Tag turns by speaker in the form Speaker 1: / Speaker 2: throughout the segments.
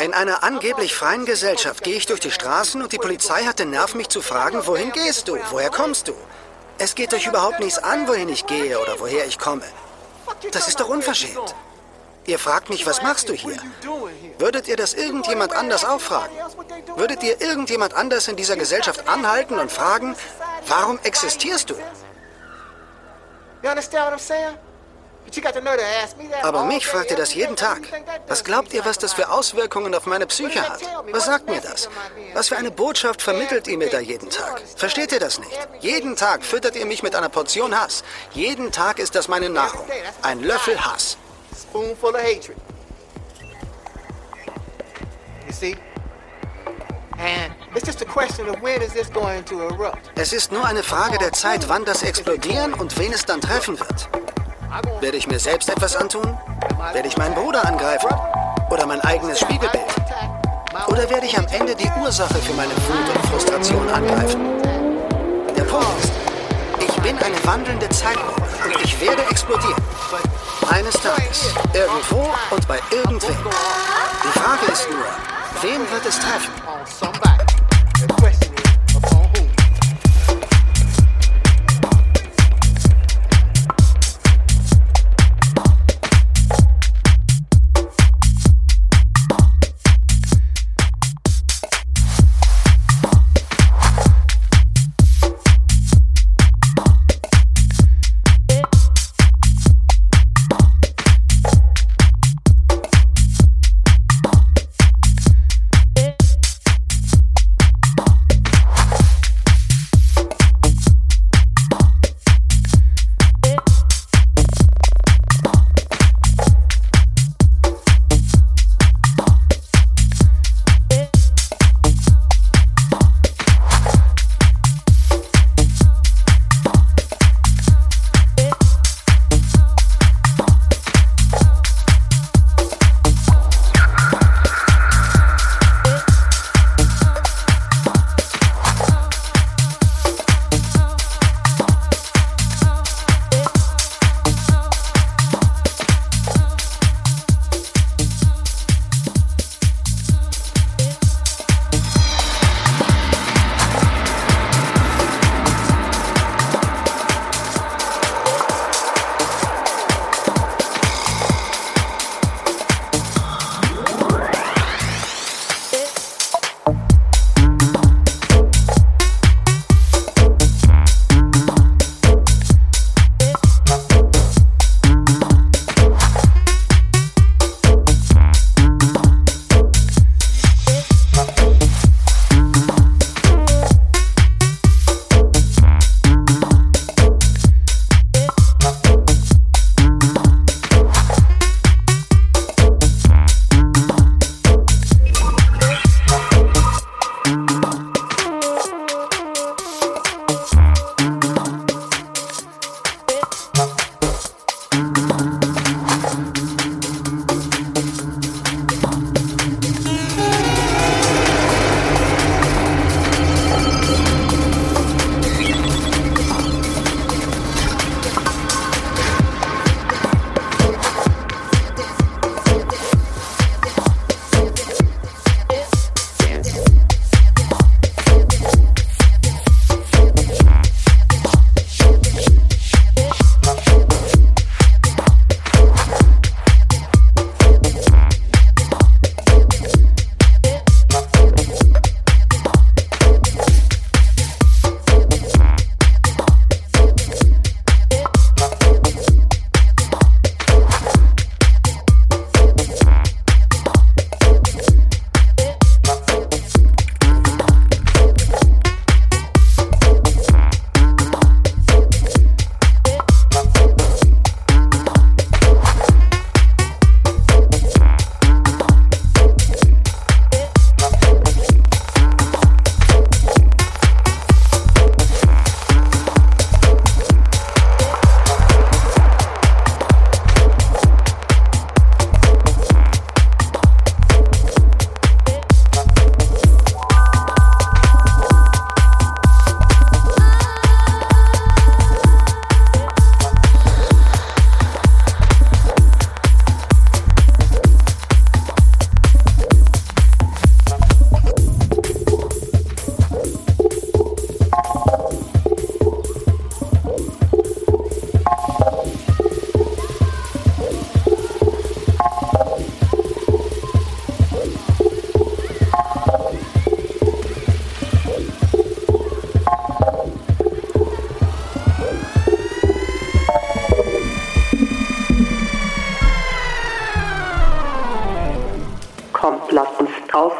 Speaker 1: In einer angeblich freien Gesellschaft gehe ich durch die Straßen und die Polizei hat den Nerv, mich zu fragen, wohin gehst du? Woher kommst du? Es geht euch überhaupt nichts an, wohin ich gehe oder woher ich komme. Das ist doch unverschämt. Ihr fragt mich, was machst du hier? Würdet ihr das irgendjemand anders auch fragen? Würdet ihr irgendjemand anders in dieser Gesellschaft anhalten und fragen, warum existierst du? Aber mich fragt ihr das jeden Tag. Was glaubt ihr, was das für Auswirkungen auf meine Psyche hat? Was sagt mir das? Was für eine Botschaft vermittelt ihr mir da jeden Tag? Versteht ihr das nicht? Jeden Tag füttert ihr mich mit einer Portion Hass. Jeden Tag ist das meine Nahrung. Ein Löffel Hass. Es ist nur eine Frage der Zeit, wann das explodieren und wen es dann treffen wird. Werde ich mir selbst etwas antun? Werde ich meinen Bruder angreifen? Oder mein eigenes Spiegelbild? Oder werde ich am Ende die Ursache für meine Wut und Frustration angreifen? Der Punkt ist, ich bin eine wandelnde Zeitbombe und ich werde explodieren. Eines Tages, irgendwo und bei irgendwem. Die Frage ist nur, wen wird es treffen?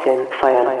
Speaker 2: Fire.